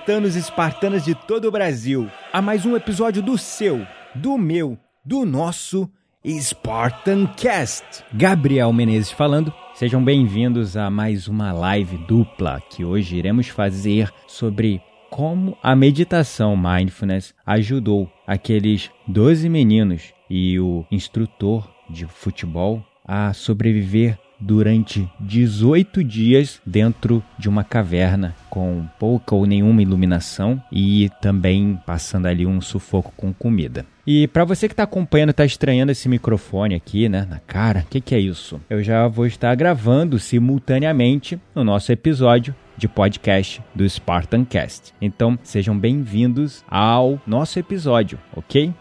Espartanos e espartanas de todo o Brasil, a mais um episódio do seu, do meu, do nosso Spartan Cast. Gabriel Menezes falando. Sejam bem-vindos a mais uma live dupla que hoje iremos fazer sobre como a meditação mindfulness ajudou aqueles 12 meninos e o instrutor de futebol a sobreviver durante 18 dias dentro de uma caverna com pouca ou nenhuma iluminação e também passando ali um sufoco com comida. E para você que está acompanhando, está estranhando esse microfone aqui, né, na cara, o que, que é isso? Eu já vou estar gravando simultaneamente no nosso episódio de podcast do Spartan Cast. Então, sejam bem-vindos ao nosso episódio, ok?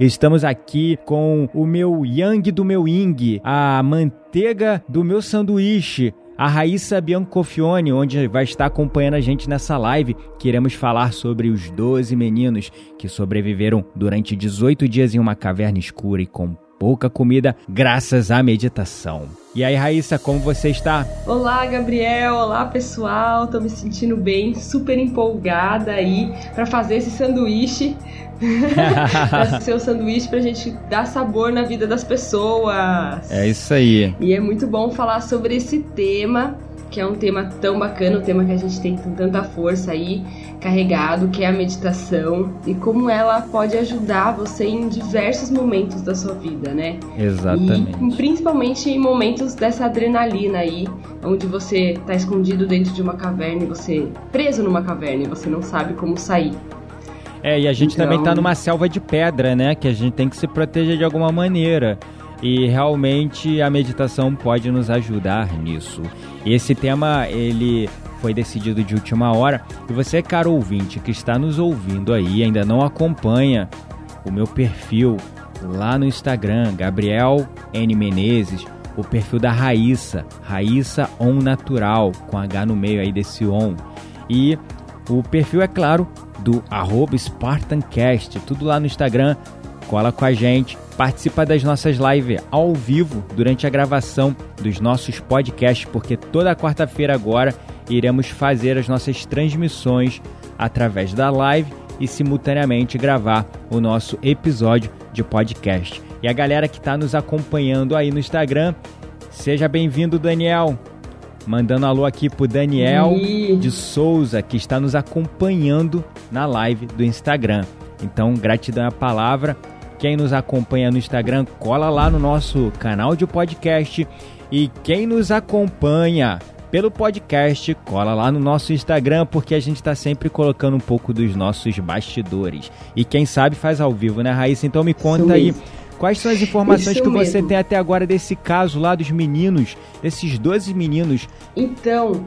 Estamos aqui com o meu Yang do meu Ying, a manteiga do meu sanduíche, a Raíssa Biancofione, onde vai estar acompanhando a gente nessa live, que iremos falar sobre os 12 meninos que sobreviveram durante 18 dias em uma caverna escura e com pouca comida, graças à meditação. E aí, Raíssa, como você está? Olá, Gabriel. Olá, pessoal. Tô me sentindo bem, super empolgada aí para fazer esse sanduíche. ser o sanduíche pra gente dar sabor na vida das pessoas. É isso aí. E é muito bom falar sobre esse tema, que é um tema tão bacana, um tema que a gente tem com tanta força aí carregado, que é a meditação e como ela pode ajudar você em diversos momentos da sua vida, né? Exatamente. E principalmente em momentos dessa adrenalina aí, onde você tá escondido dentro de uma caverna e você preso numa caverna e você não sabe como sair. É, e a gente Então- também tá numa selva de pedra, né? Que a gente tem que se proteger de alguma maneira. E realmente a meditação pode nos ajudar nisso. Esse tema, ele foi decidido de última hora. E você, caro ouvinte, que está nos ouvindo aí, ainda não acompanha o meu perfil lá no Instagram, Gabriel N. Menezes, o perfil da Raíssa, Raíssa On Natural, com H no meio aí desse On. E o perfil, é claro, do arroba SpartanCast, tudo lá no Instagram. Cola com a gente, participa das nossas lives ao vivo durante a gravação dos nossos podcasts, porque toda quarta-feira agora iremos fazer as nossas transmissões através da live e simultaneamente gravar o nosso episódio de podcast. E a galera que está nos acompanhando aí no Instagram, seja bem-vindo, Daniel. Mandando alô aqui pro Daniel Ih. de Souza, que está nos acompanhando na live do Instagram. Então, gratidão à palavra. Quem nos acompanha no Instagram, cola lá no nosso canal de podcast. E quem nos acompanha pelo podcast, cola lá no nosso Instagram, porque a gente está sempre colocando um pouco dos nossos bastidores. E quem sabe faz ao vivo, né, Raíssa? Então me conta Isso aí. mesmo. Quais são as informações Isso que você mesmo. tem até agora desse caso lá dos meninos, desses 12 meninos? Então,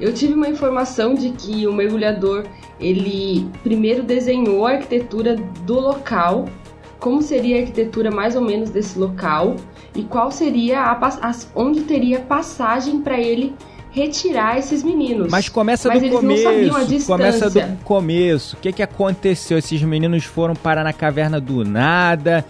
eu tive uma informação de que o mergulhador ele primeiro desenhou a arquitetura do local, como seria a arquitetura mais ou menos desse local e qual seria a, as- onde teria passagem para ele retirar esses meninos. Mas começa Mas do eles não sabiam a começo. Começa do começo. O que, que aconteceu? Esses meninos foram parar na caverna do nada.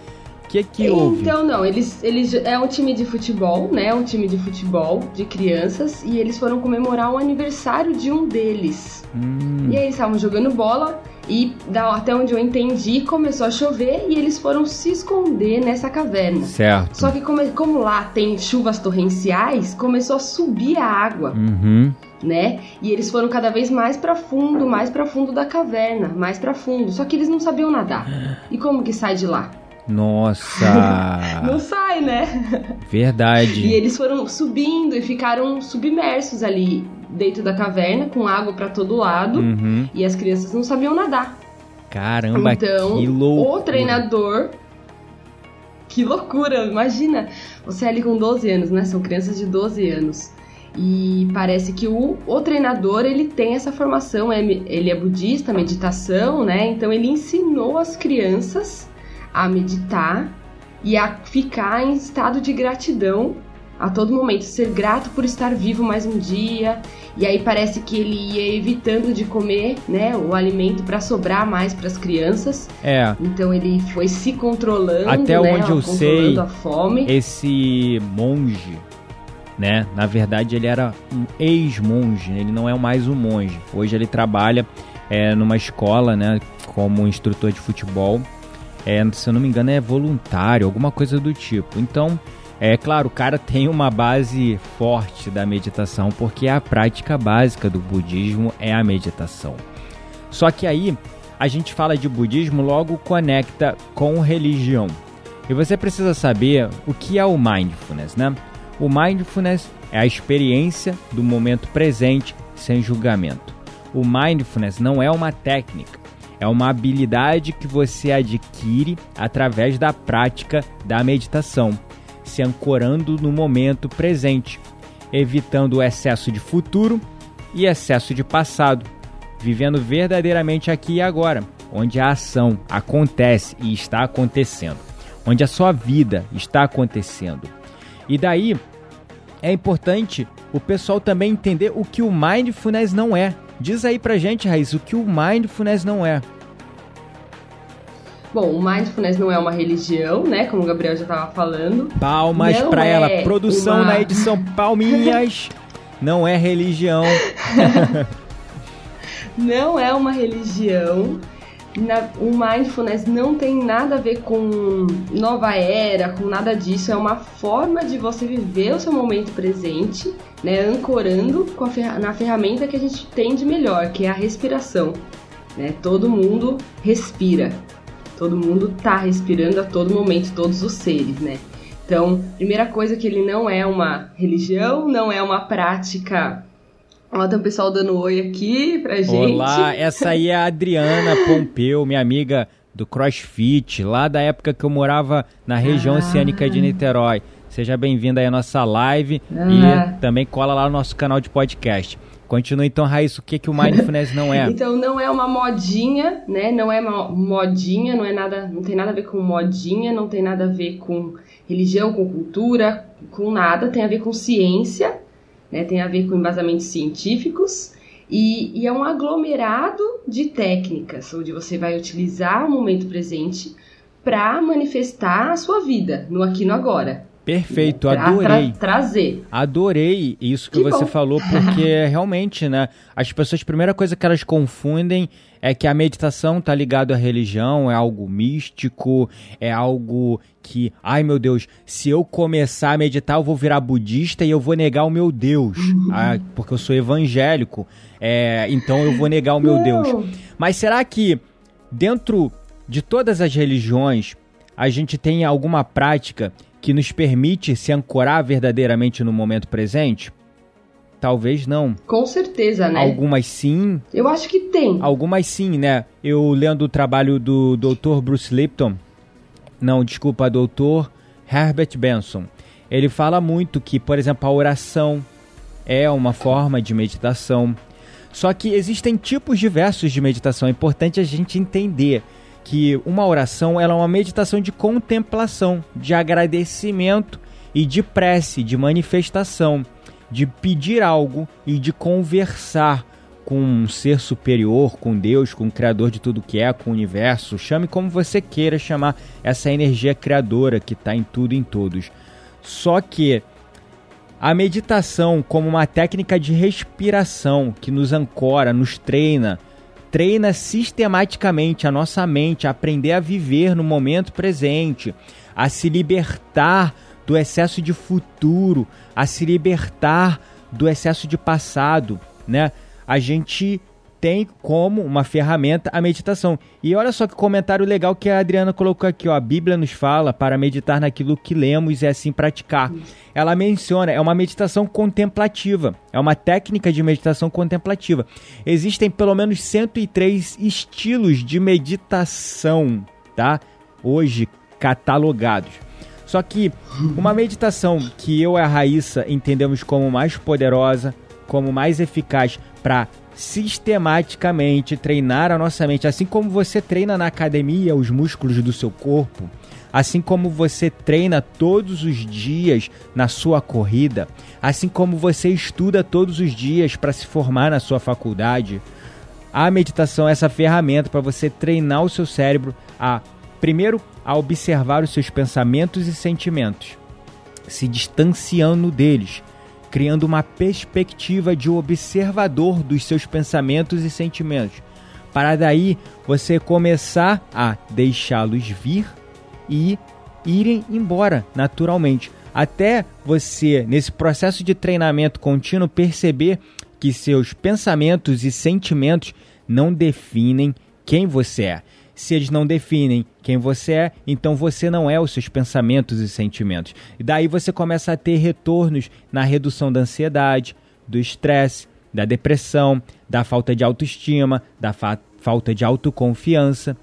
O que, que houve? Então, não, eles, eles é um time de futebol, né? Um time de futebol de crianças e eles foram comemorar o aniversário de um deles. Hum, E aí eles estavam jogando bola e da- até onde eu entendi começou a chover e eles foram se esconder nessa caverna. certo. Só que como, como lá tem chuvas torrenciais, começou a subir a água, Uhum. né? E eles foram cada vez mais pra fundo, mais pra fundo da caverna, mais pra fundo. Só que eles não sabiam nadar. E como que sai de lá? Nossa! Não sai, né? Verdade. E eles foram subindo e ficaram submersos ali dentro da caverna, com água para todo lado. Uhum. E as crianças não sabiam nadar. Caramba, então, que loucura. o treinador. Que loucura! Imagina, você é ali com 12 anos, né? São crianças de 12 anos. E parece que o, o treinador ele tem essa formação, é, ele é budista, meditação, né? Então ele ensinou as crianças a meditar e a ficar em estado de gratidão a todo momento, ser grato por estar vivo mais um dia. E aí parece que ele ia evitando de comer, né, o alimento para sobrar mais para as crianças. É. Então ele foi se controlando, até né, onde eu sei, esse monge, né, na verdade ele era um ex-monge, ele não é mais um monge. Hoje ele trabalha é, numa escola, né, como instrutor de futebol. É, se eu não me engano é voluntário, alguma coisa do tipo. Então é claro, o cara tem uma base forte da meditação, porque a prática básica do budismo é a meditação. Só que aí a gente fala de budismo, logo conecta com religião. E você precisa saber o que é o mindfulness, né? O mindfulness é a experiência do momento presente sem julgamento. O mindfulness não é uma técnica, é uma habilidade que você adquire através da prática da meditação se ancorando no momento presente, evitando o excesso de futuro e excesso de passado, vivendo verdadeiramente aqui e agora, onde a ação acontece e está acontecendo, onde a sua vida está acontecendo. E daí é importante o pessoal também entender o que o mindfulness não é. Diz aí pra gente, Raiz, o que o mindfulness não é. Bom, o mindfulness não é uma religião, né? Como o Gabriel já estava falando. Palmas para é ela. Produção uma... na edição Palminhas. não é religião. não é uma religião. Na, o mindfulness não tem nada a ver com nova era, com nada disso. É uma forma de você viver o seu momento presente, né? Ancorando com a, na ferramenta que a gente tem de melhor, que é a respiração. Né? Todo mundo respira. Todo mundo tá respirando a todo momento, todos os seres, né? Então, primeira coisa que ele não é uma religião, não é uma prática. Ó, tem o pessoal dando oi aqui pra gente. Olá, essa aí é a Adriana Pompeu, minha amiga do CrossFit, lá da época que eu morava na região ah. oceânica de Niterói. Seja bem-vinda aí à nossa live ah. e também cola lá no nosso canal de podcast. Continua então, Raíssa, o que, que o mindfulness não é? então, não é uma modinha, né? Não é uma modinha, não é nada, não tem nada a ver com modinha, não tem nada a ver com religião, com cultura, com nada, tem a ver com ciência, né? Tem a ver com embasamentos científicos. E, e é um aglomerado de técnicas, onde você vai utilizar o momento presente para manifestar a sua vida no aqui no agora. Perfeito, adorei. Tra trazer. Adorei isso que, que você bom. falou, porque realmente, né? As pessoas, a primeira coisa que elas confundem é que a meditação tá ligado à religião, é algo místico, é algo que, ai meu Deus, se eu começar a meditar, eu vou virar budista e eu vou negar o meu Deus, uhum. ah, porque eu sou evangélico, é, então eu vou negar o meu Não. Deus. Mas será que dentro de todas as religiões a gente tem alguma prática que nos permite se ancorar verdadeiramente no momento presente? Talvez não. Com certeza, né? Algumas sim. Eu acho que tem. Algumas sim, né? Eu lendo o trabalho do Dr. Bruce Lipton, não, desculpa, Dr. Herbert Benson. Ele fala muito que, por exemplo, a oração é uma forma de meditação. Só que existem tipos diversos de meditação. É importante a gente entender que uma oração ela é uma meditação de contemplação, de agradecimento e de prece, de manifestação, de pedir algo e de conversar com um ser superior, com Deus, com o Criador de tudo que é, com o universo. Chame como você queira chamar essa energia criadora que está em tudo e em todos. Só que a meditação, como uma técnica de respiração que nos ancora, nos treina, treina sistematicamente a nossa mente a aprender a viver no momento presente, a se libertar do excesso de futuro, a se libertar do excesso de passado, né? A gente tem como uma ferramenta a meditação. E olha só que comentário legal que a Adriana colocou aqui, ó. A Bíblia nos fala para meditar naquilo que lemos e assim praticar. Ela menciona, é uma meditação contemplativa. É uma técnica de meditação contemplativa. Existem pelo menos 103 estilos de meditação, tá? Hoje catalogados. Só que uma meditação que eu e a Raíssa entendemos como mais poderosa, como mais eficaz para sistematicamente treinar a nossa mente, assim como você treina na academia os músculos do seu corpo, assim como você treina todos os dias na sua corrida, assim como você estuda todos os dias para se formar na sua faculdade. A meditação é essa ferramenta para você treinar o seu cérebro a primeiro a observar os seus pensamentos e sentimentos, se distanciando deles criando uma perspectiva de observador dos seus pensamentos e sentimentos, para daí você começar a deixá-los vir e irem embora naturalmente. Até você, nesse processo de treinamento contínuo, perceber que seus pensamentos e sentimentos não definem quem você é. Se eles não definem quem você é, então você não é os seus pensamentos e sentimentos. E daí você começa a ter retornos na redução da ansiedade, do estresse, da depressão, da falta de autoestima, da fa falta de autoconfiança,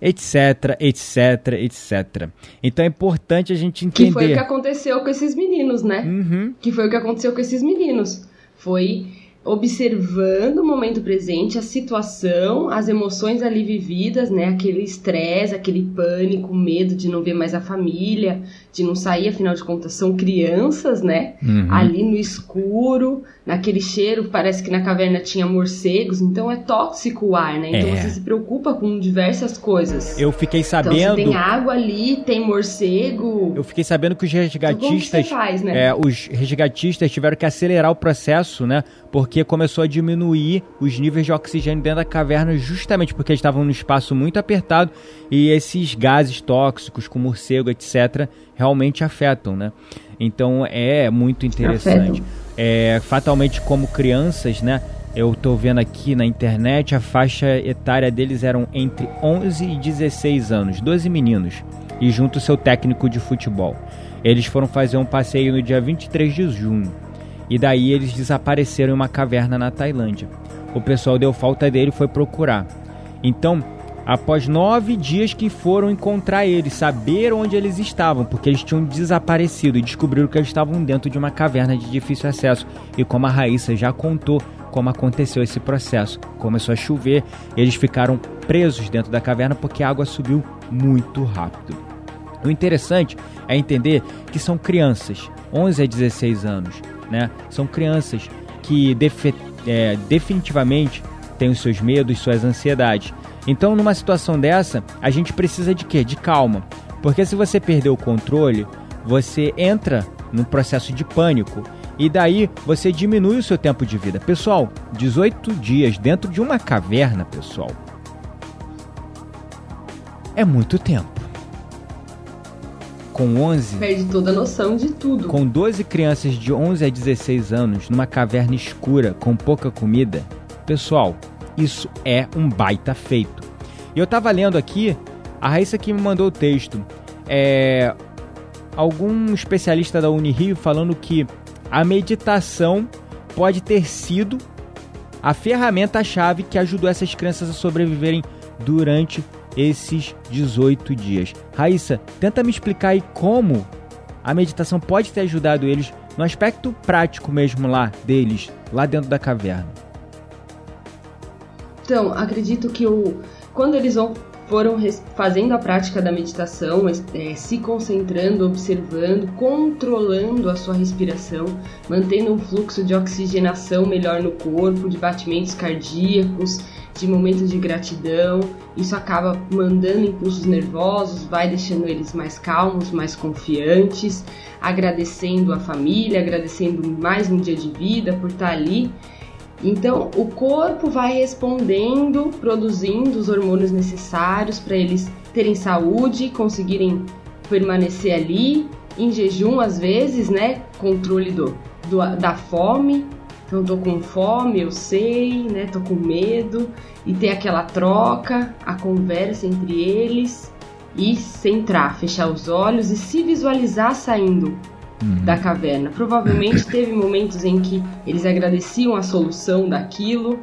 etc, etc, etc. Então é importante a gente entender. Que foi o que aconteceu com esses meninos, né? Uhum. Que foi o que aconteceu com esses meninos. Foi observando o momento presente, a situação, as emoções ali vividas, né? Aquele estresse, aquele pânico, medo de não ver mais a família, de não sair, afinal de contas, são crianças, né? Uhum. Ali no escuro, naquele cheiro, parece que na caverna tinha morcegos, então é tóxico o ar, né? Então é. você se preocupa com diversas coisas. Eu fiquei sabendo. Então, tem água ali, tem morcego. Eu fiquei sabendo que os resgatistas. Que faz, né? é, os resgatistas tiveram que acelerar o processo, né? Porque começou a diminuir os níveis de oxigênio dentro da caverna, justamente porque eles estavam num espaço muito apertado e esses gases tóxicos, como morcego, etc., realmente afetam, né? Então é muito interessante. É, fatalmente, como crianças, né? Eu tô vendo aqui na internet, a faixa etária deles eram entre 11 e 16 anos, 12 meninos, e junto seu técnico de futebol. Eles foram fazer um passeio no dia 23 de junho, e daí eles desapareceram em uma caverna na Tailândia. O pessoal deu falta dele e foi procurar. Então, após nove dias que foram encontrar eles, saber onde eles estavam, porque eles tinham desaparecido e descobriram que eles estavam dentro de uma caverna de difícil acesso. E como a Raíssa já contou como aconteceu esse processo, começou a chover, eles ficaram presos dentro da caverna porque a água subiu muito rápido. O interessante é entender que são crianças, 11 a 16 anos, né? São crianças que é, definitivamente têm os seus medos, suas ansiedades então, numa situação dessa, a gente precisa de quê? De calma. Porque se você perder o controle, você entra num processo de pânico e daí você diminui o seu tempo de vida. Pessoal, 18 dias dentro de uma caverna, pessoal, é muito tempo. Com 11. Perde toda a noção de tudo. Com 12 crianças de 11 a 16 anos numa caverna escura com pouca comida, pessoal, isso é um baita feito. E eu tava lendo aqui, a Raíssa que me mandou o texto, é, algum especialista da Unirio falando que a meditação pode ter sido a ferramenta-chave que ajudou essas crianças a sobreviverem durante esses 18 dias. Raíssa, tenta me explicar aí como a meditação pode ter ajudado eles no aspecto prático mesmo lá deles, lá dentro da caverna. Então, acredito que o, quando eles vão, foram fazendo a prática da meditação, é, se concentrando, observando, controlando a sua respiração, mantendo um fluxo de oxigenação melhor no corpo, de batimentos cardíacos, de momentos de gratidão, isso acaba mandando impulsos nervosos, vai deixando eles mais calmos, mais confiantes, agradecendo a família, agradecendo mais um dia de vida por estar ali então, o corpo vai respondendo, produzindo os hormônios necessários para eles terem saúde, conseguirem permanecer ali, em jejum às vezes, né? Controle do, do da fome, Então, tô com fome, eu sei, né? Tô com medo. E ter aquela troca, a conversa entre eles e centrar, fechar os olhos e se visualizar saindo uhum. da caverna. Provavelmente teve momentos em que eles agradeciam a solução daquilo.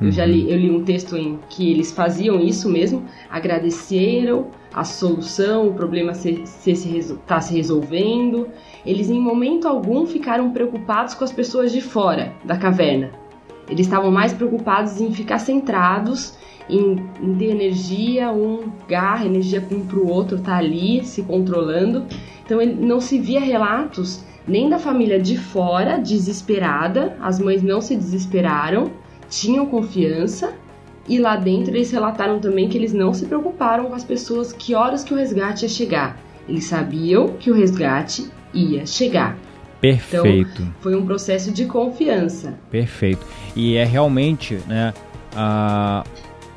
Eu já li, uhum. eu li um texto em que eles faziam isso mesmo, agradeceram a solução, o problema se, se, se, tá se resolvendo. Eles em momento algum ficaram preocupados com as pessoas de fora da caverna. Eles estavam mais preocupados em ficar centrados em, em ter energia, um garra energia um para o outro, tá ali se controlando. Então ele não se via relatos nem da família de fora desesperada, as mães não se desesperaram, tinham confiança e lá dentro eles relataram também que eles não se preocuparam com as pessoas que horas que o resgate ia chegar. Eles sabiam que o resgate ia chegar. Perfeito. Então, foi um processo de confiança. Perfeito. E é realmente, né, a,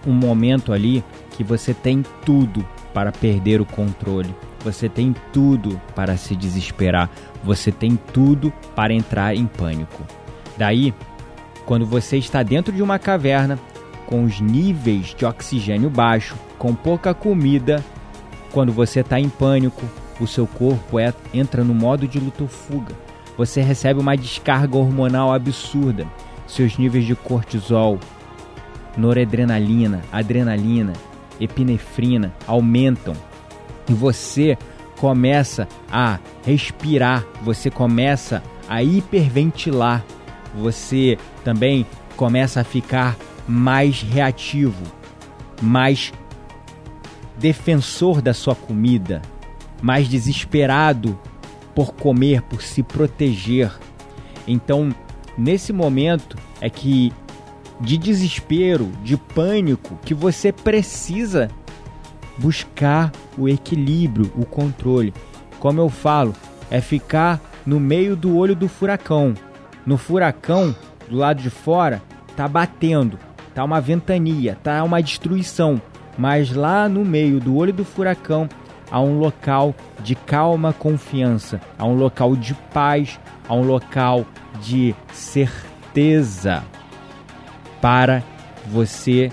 um momento ali que você tem tudo para perder o controle. Você tem tudo para se desesperar. Você tem tudo para entrar em pânico. Daí, quando você está dentro de uma caverna, com os níveis de oxigênio baixo, com pouca comida, quando você está em pânico, o seu corpo é, entra no modo de luto-fuga. Você recebe uma descarga hormonal absurda. Seus níveis de cortisol, noradrenalina, adrenalina, epinefrina aumentam e você começa a respirar, você começa a hiperventilar, você também começa a ficar mais reativo, mais defensor da sua comida, mais desesperado por comer, por se proteger. Então, nesse momento é que de desespero, de pânico, que você precisa buscar o equilíbrio, o controle. Como eu falo, é ficar no meio do olho do furacão. No furacão, do lado de fora, tá batendo, tá uma ventania, tá uma destruição. Mas lá no meio do olho do furacão há um local de calma confiança, há um local de paz, há um local de certeza para você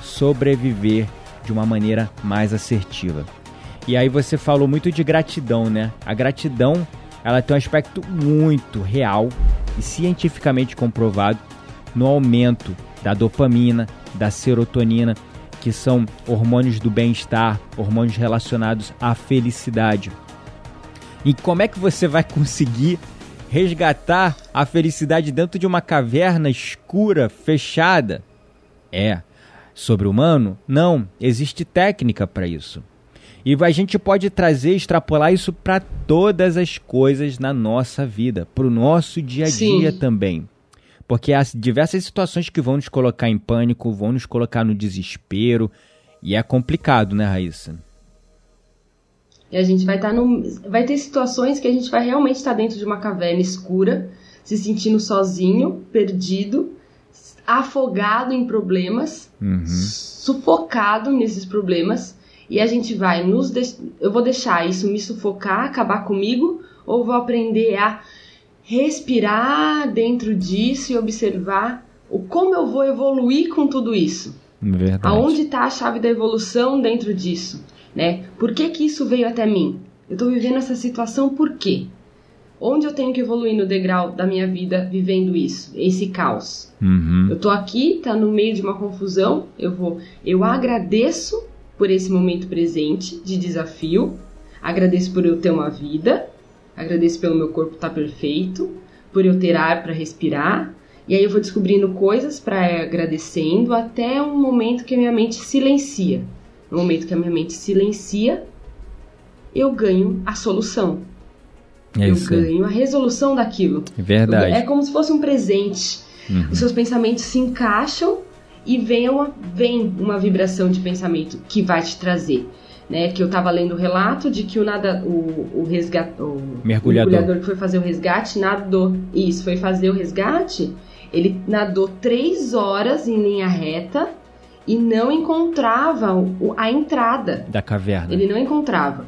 sobreviver de uma maneira mais assertiva. E aí você falou muito de gratidão, né? A gratidão, ela tem um aspecto muito real e cientificamente comprovado no aumento da dopamina, da serotonina, que são hormônios do bem-estar, hormônios relacionados à felicidade. E como é que você vai conseguir resgatar a felicidade dentro de uma caverna escura, fechada? É sobre-humano? Não, existe técnica para isso. E a gente pode trazer, extrapolar isso para todas as coisas na nossa vida, para o nosso dia a dia Sim. também. Porque há diversas situações que vão nos colocar em pânico, vão nos colocar no desespero, e é complicado, né, Raíssa? E a gente vai estar tá no. Vai ter situações que a gente vai realmente estar tá dentro de uma caverna escura, se sentindo sozinho, perdido, afogado em problemas, uhum. sufocado nesses problemas. E a gente vai nos. De... Eu vou deixar isso me sufocar, acabar comigo, ou vou aprender a respirar dentro disso e observar o como eu vou evoluir com tudo isso. Verdade. Aonde está a chave da evolução dentro disso? né? Por que que isso veio até mim? Eu estou vivendo essa situação por quê? Onde eu tenho que evoluir no degrau da minha vida vivendo isso, esse caos? Uhum. Eu tô aqui, tá no meio de uma confusão, eu vou, eu agradeço por esse momento presente de desafio, agradeço por eu ter uma vida, agradeço pelo meu corpo estar tá perfeito, por eu ter ar para respirar, e aí eu vou descobrindo coisas para agradecendo até um momento que a minha mente silencia. No momento que a minha mente silencia, eu ganho a solução. É eu ganho a resolução daquilo. É verdade. É como se fosse um presente. Uhum. Os seus pensamentos se encaixam e vem uma, vem uma vibração de pensamento que vai te trazer. Né, que eu estava lendo o relato de que o nada o, o resgate o mergulhador. mergulhador que foi fazer o resgate nadou isso foi fazer o resgate ele nadou três horas em linha reta e não encontrava a entrada da caverna. Ele não encontrava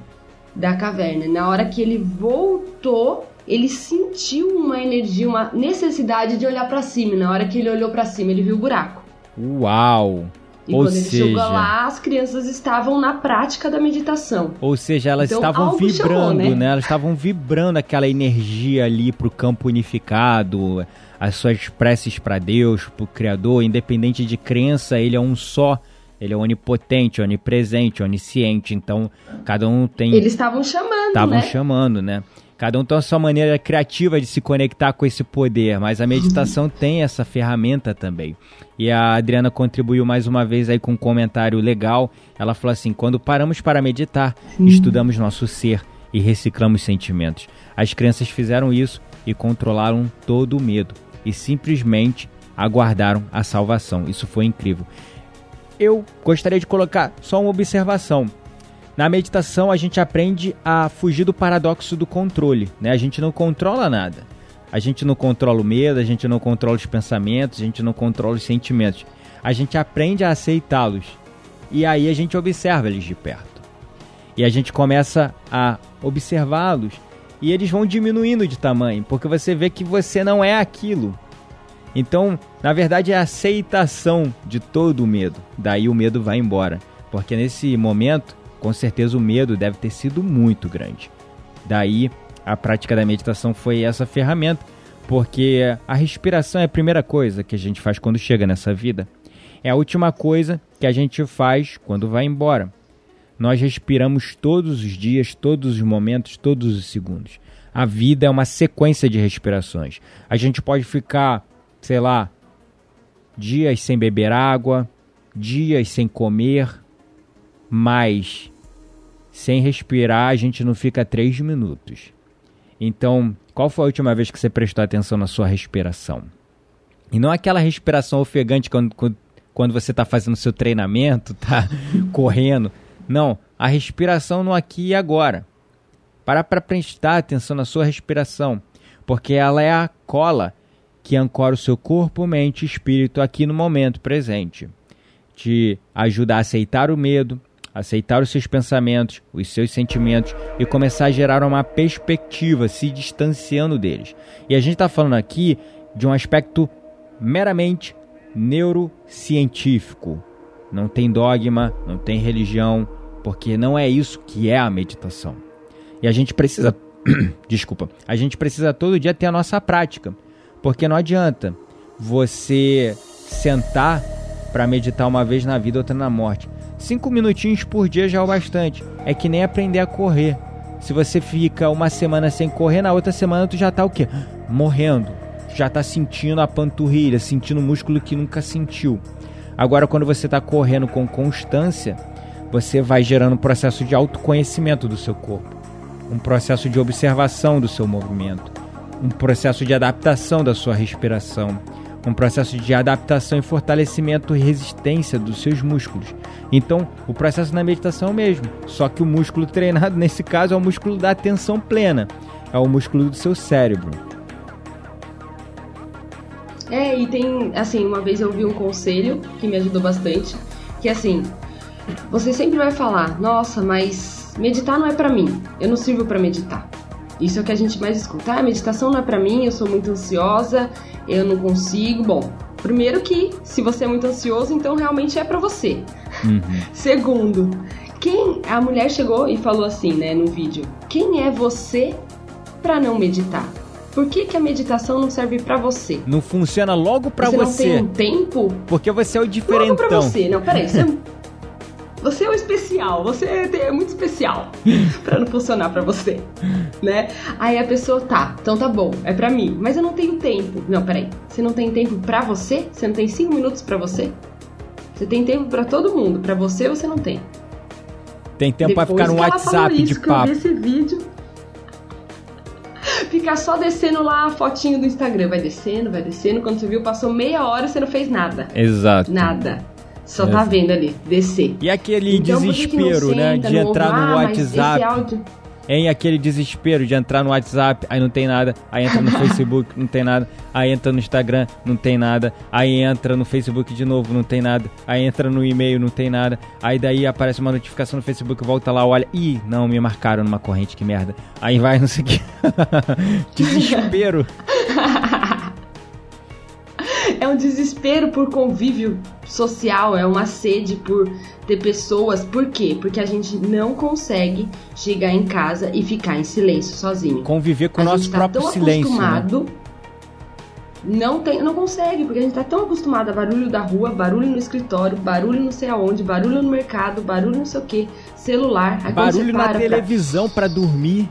da caverna. Na hora que ele voltou, ele sentiu uma energia, uma necessidade de olhar para cima. E na hora que ele olhou para cima, ele viu o buraco. Uau! E ou quando seja, ele chegou lá, as crianças estavam na prática da meditação. Ou seja, elas então, estavam vibrando, chamou, né? né? Elas estavam vibrando aquela energia ali pro campo unificado, as suas preces para Deus, pro Criador, independente de crença, ele é um só. Ele é onipotente, onipresente, onisciente. Então, cada um tem. Eles estavam chamando, Estavam né? chamando, né? Cada um tem a sua maneira criativa de se conectar com esse poder, mas a meditação tem essa ferramenta também. E a Adriana contribuiu mais uma vez aí com um comentário legal. Ela falou assim: quando paramos para meditar, Sim. estudamos nosso ser e reciclamos sentimentos. As crianças fizeram isso e controlaram todo o medo e simplesmente aguardaram a salvação. Isso foi incrível. Eu gostaria de colocar só uma observação. Na meditação, a gente aprende a fugir do paradoxo do controle. Né? A gente não controla nada. A gente não controla o medo, a gente não controla os pensamentos, a gente não controla os sentimentos. A gente aprende a aceitá-los. E aí a gente observa eles de perto. E a gente começa a observá-los e eles vão diminuindo de tamanho, porque você vê que você não é aquilo. Então, na verdade, é a aceitação de todo o medo. Daí o medo vai embora. Porque nesse momento com certeza o medo deve ter sido muito grande. Daí a prática da meditação foi essa ferramenta, porque a respiração é a primeira coisa que a gente faz quando chega nessa vida. É a última coisa que a gente faz quando vai embora. Nós respiramos todos os dias, todos os momentos, todos os segundos. A vida é uma sequência de respirações. A gente pode ficar, sei lá, dias sem beber água, dias sem comer, mas sem respirar a gente não fica três minutos. Então, qual foi a última vez que você prestou atenção na sua respiração? E não aquela respiração ofegante quando, quando você está fazendo seu treinamento, tá correndo. Não, a respiração no aqui e agora. Para para prestar atenção na sua respiração, porque ela é a cola que ancora o seu corpo, mente e espírito aqui no momento presente. Te ajuda a aceitar o medo, aceitar os seus pensamentos, os seus sentimentos e começar a gerar uma perspectiva, se distanciando deles. E a gente está falando aqui de um aspecto meramente neurocientífico. Não tem dogma, não tem religião, porque não é isso que é a meditação. E a gente precisa, desculpa, a gente precisa todo dia ter a nossa prática, porque não adianta você sentar para meditar uma vez na vida, outra na morte. Cinco minutinhos por dia já é o bastante. É que nem aprender a correr. Se você fica uma semana sem correr, na outra semana tu já tá o quê? Morrendo. Já tá sentindo a panturrilha, sentindo o músculo que nunca sentiu. Agora, quando você está correndo com constância, você vai gerando um processo de autoconhecimento do seu corpo, um processo de observação do seu movimento, um processo de adaptação da sua respiração, um processo de adaptação e fortalecimento e resistência dos seus músculos. Então, o processo na meditação é o mesmo, só que o músculo treinado nesse caso é o músculo da atenção plena, é o músculo do seu cérebro. É, e tem, assim, uma vez eu vi um conselho que me ajudou bastante, que assim, você sempre vai falar, nossa, mas meditar não é para mim, eu não sirvo para meditar. Isso é o que a gente mais escuta. Ah, meditação não é para mim, eu sou muito ansiosa, eu não consigo. Bom, primeiro que se você é muito ansioso, então realmente é para você. Uhum. Segundo, quem a mulher chegou e falou assim, né, no vídeo: "Quem é você para não meditar?" Por que, que a meditação não serve para você? Não funciona logo para você. Você não tem um tempo? Porque você é o diferentão. Logo pra você. Não, peraí. Você, você é o especial, você é muito especial para não funcionar para você, né? Aí a pessoa tá, então tá bom, é para mim, mas eu não tenho tempo. Não, peraí, você não tem tempo para você? Você não tem cinco minutos para você? Você tem tempo para todo mundo, para você você não tem. Tem tempo para ficar no WhatsApp isso, de papo. Que eu vi esse vídeo. Ficar só descendo lá a fotinho do Instagram, vai descendo, vai descendo, quando você viu passou meia hora e você não fez nada. Exato. Nada. Só tá vendo ali, descer. E aquele então, desespero, né? De entrar no ah, WhatsApp. Áudio... em aquele desespero de entrar no WhatsApp, aí não tem nada, aí entra no Facebook, não tem nada, aí entra no Instagram, não tem nada, aí entra no Facebook de novo, não tem nada, aí entra no e-mail, não tem nada, aí daí aparece uma notificação no Facebook, volta lá, olha, ih, não, me marcaram numa corrente, que merda. Aí vai, não sei o que. desespero. é um desespero por convívio social, é uma sede por ter pessoas. Por quê? Porque a gente não consegue chegar em casa e ficar em silêncio sozinho. Conviver com o nosso tá próprio silêncio. Né? Acostumado, né? Não, tem, não consegue, porque a gente tá tão acostumado a barulho da rua, barulho no escritório, barulho não sei aonde, barulho no mercado, barulho não sei o que, celular. barulho na televisão pra... para dormir.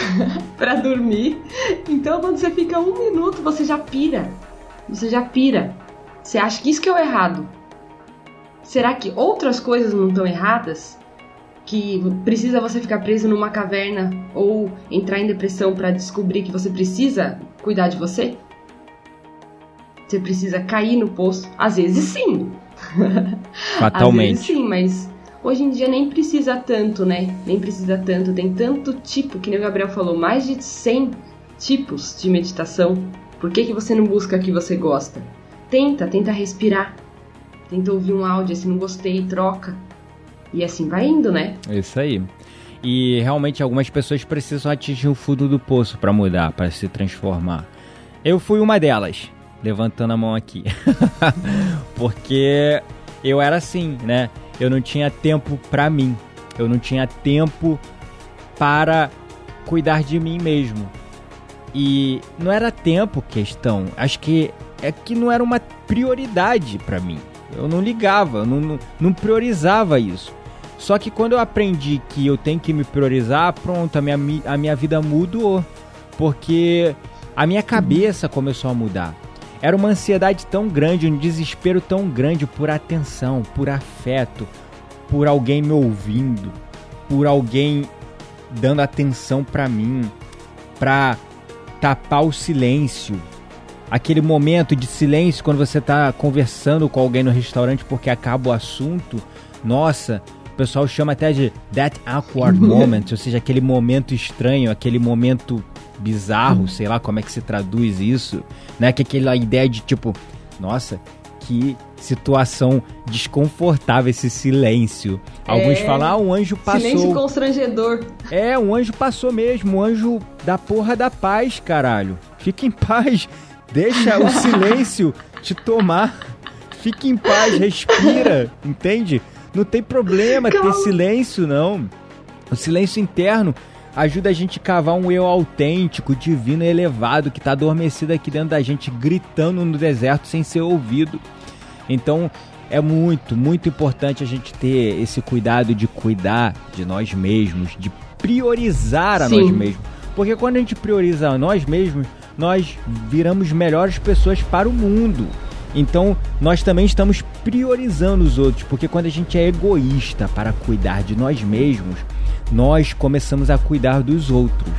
para dormir. Então, quando você fica um minuto, você já pira. Você já pira. Você acha que isso que é o errado. Será que outras coisas não estão erradas? Que precisa você ficar preso numa caverna ou entrar em depressão para descobrir que você precisa cuidar de você? Você precisa cair no poço? Às vezes sim. Fatalmente. Às vezes sim, mas Hoje em dia nem precisa tanto, né? Nem precisa tanto. Tem tanto tipo, que nem o Gabriel falou, mais de 100 tipos de meditação. Por que, que você não busca a que você gosta? Tenta, tenta respirar. Tenta ouvir um áudio, se não gostei, troca. E assim vai indo, né? Isso aí. E realmente algumas pessoas precisam atingir o fundo do poço para mudar, para se transformar. Eu fui uma delas, levantando a mão aqui. Porque eu era assim, né? Eu não tinha tempo para mim. Eu não tinha tempo para cuidar de mim mesmo. E não era tempo questão. Acho que é que não era uma prioridade para mim. Eu não ligava, não, não, priorizava isso. Só que quando eu aprendi que eu tenho que me priorizar, pronto, a minha, a minha vida mudou. Porque a minha cabeça começou a mudar. Era uma ansiedade tão grande, um desespero tão grande por atenção, por afeto, por alguém me ouvindo, por alguém dando atenção para mim, para tapar o silêncio. Aquele momento de silêncio quando você tá conversando com alguém no restaurante porque acaba o assunto. Nossa, o pessoal chama até de that awkward moment, ou seja, aquele momento estranho, aquele momento bizarro, sei lá como é que se traduz isso, né? Que aquela ideia de tipo, nossa, que situação desconfortável esse silêncio. Alguns é... falam, ah, um anjo passou. Silêncio constrangedor. É, um anjo passou mesmo, um anjo da porra da paz, caralho. Fica em paz. Deixa o silêncio te tomar. Fica em paz, respira, entende? Não tem problema Calma. ter silêncio, não. O silêncio interno ajuda a gente a cavar um eu autêntico, divino e elevado que está adormecido aqui dentro da gente, gritando no deserto sem ser ouvido. Então é muito, muito importante a gente ter esse cuidado de cuidar de nós mesmos, de priorizar a Sim. nós mesmos. Porque quando a gente prioriza a nós mesmos, nós viramos melhores pessoas para o mundo. Então, nós também estamos priorizando os outros, porque quando a gente é egoísta para cuidar de nós mesmos, nós começamos a cuidar dos outros.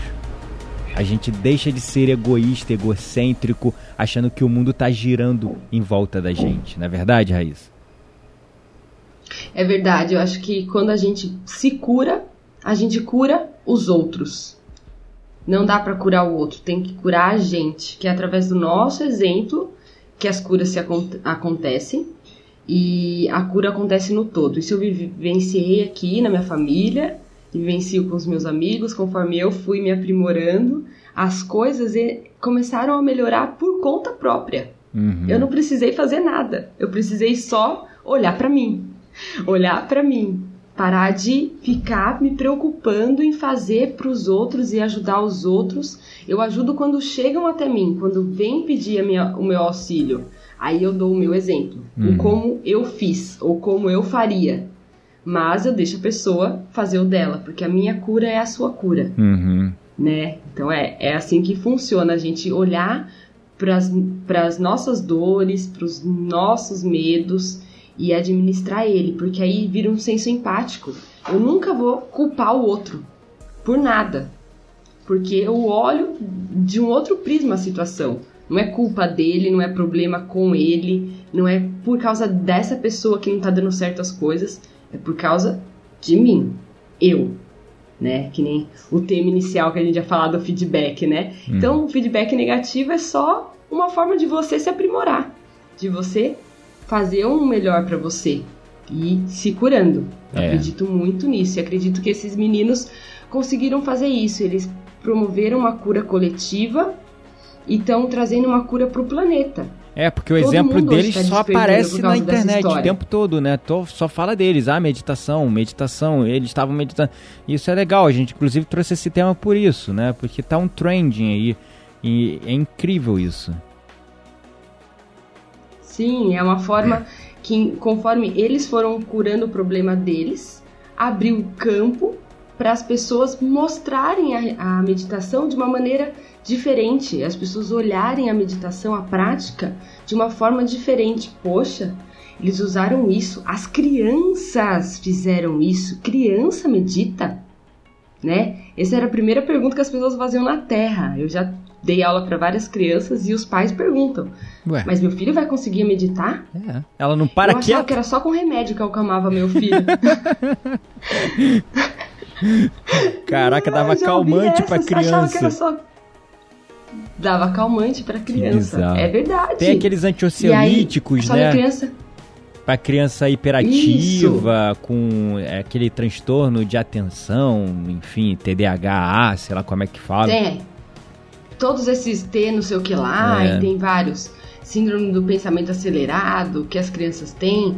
A gente deixa de ser egoísta, egocêntrico, achando que o mundo está girando em volta da gente. Não é verdade, Raíssa? É verdade. Eu acho que quando a gente se cura, a gente cura os outros. Não dá para curar o outro, tem que curar a gente, que é através do nosso exemplo que as curas se acontecem e a cura acontece no todo. Isso eu vivenciei aqui na minha família vivencio com os meus amigos, conforme eu fui me aprimorando, as coisas começaram a melhorar por conta própria. Uhum. Eu não precisei fazer nada. Eu precisei só olhar para mim. Olhar para mim. Parar de ficar me preocupando em fazer para os outros e ajudar os outros. Eu ajudo quando chegam até mim, quando vêm pedir minha, o meu auxílio. Aí eu dou o meu exemplo, uhum. o como eu fiz ou como eu faria mas eu deixo a pessoa fazer o dela, porque a minha cura é a sua cura. Uhum. Né? Então é, é assim que funciona, a gente olhar para as nossas dores, para os nossos medos e administrar ele, porque aí vira um senso empático. Eu nunca vou culpar o outro por nada, porque eu olho de um outro prisma a situação. Não é culpa dele, não é problema com ele, não é por causa dessa pessoa que não tá dando certo as coisas é por causa de mim. Eu. né? Que nem o tema inicial que a gente ia falar do feedback, né? Hum. Então, o feedback negativo é só uma forma de você se aprimorar, de você fazer um melhor para você e se curando. É. Acredito muito nisso e acredito que esses meninos conseguiram fazer isso. Eles promoveram uma cura coletiva e estão trazendo uma cura para o planeta. É, porque o Todo exemplo deles tá só aparece na internet o tempo todo, né? Só fala deles, ah, meditação, meditação, eles estavam meditando. Isso é legal, a gente inclusive trouxe esse tema por isso, né? Porque tá um trending aí e é incrível isso. Sim, é uma forma que, conforme eles foram curando o problema deles, abriu campo para as pessoas mostrarem a, a meditação de uma maneira diferente, as pessoas olharem a meditação, a prática, de uma forma diferente. Poxa, eles usaram isso, as crianças fizeram isso. Criança medita? Né? Essa era a primeira pergunta que as pessoas faziam na Terra. Eu já dei aula para várias crianças e os pais perguntam: Ué. Mas meu filho vai conseguir meditar? É. Ela não para eu achava que era só com remédio que eu acalmava meu filho. Caraca, dava calmante para criança. Achava que era só dava calmante para criança. É verdade. Tem aqueles antiocelíticos, né? Criança... Para criança hiperativa, Isso. com é, aquele transtorno de atenção, enfim, TDAH, sei lá como é que fala. Tem. Todos esses T, não sei o que lá, é. e tem vários. Síndrome do pensamento acelerado que as crianças têm.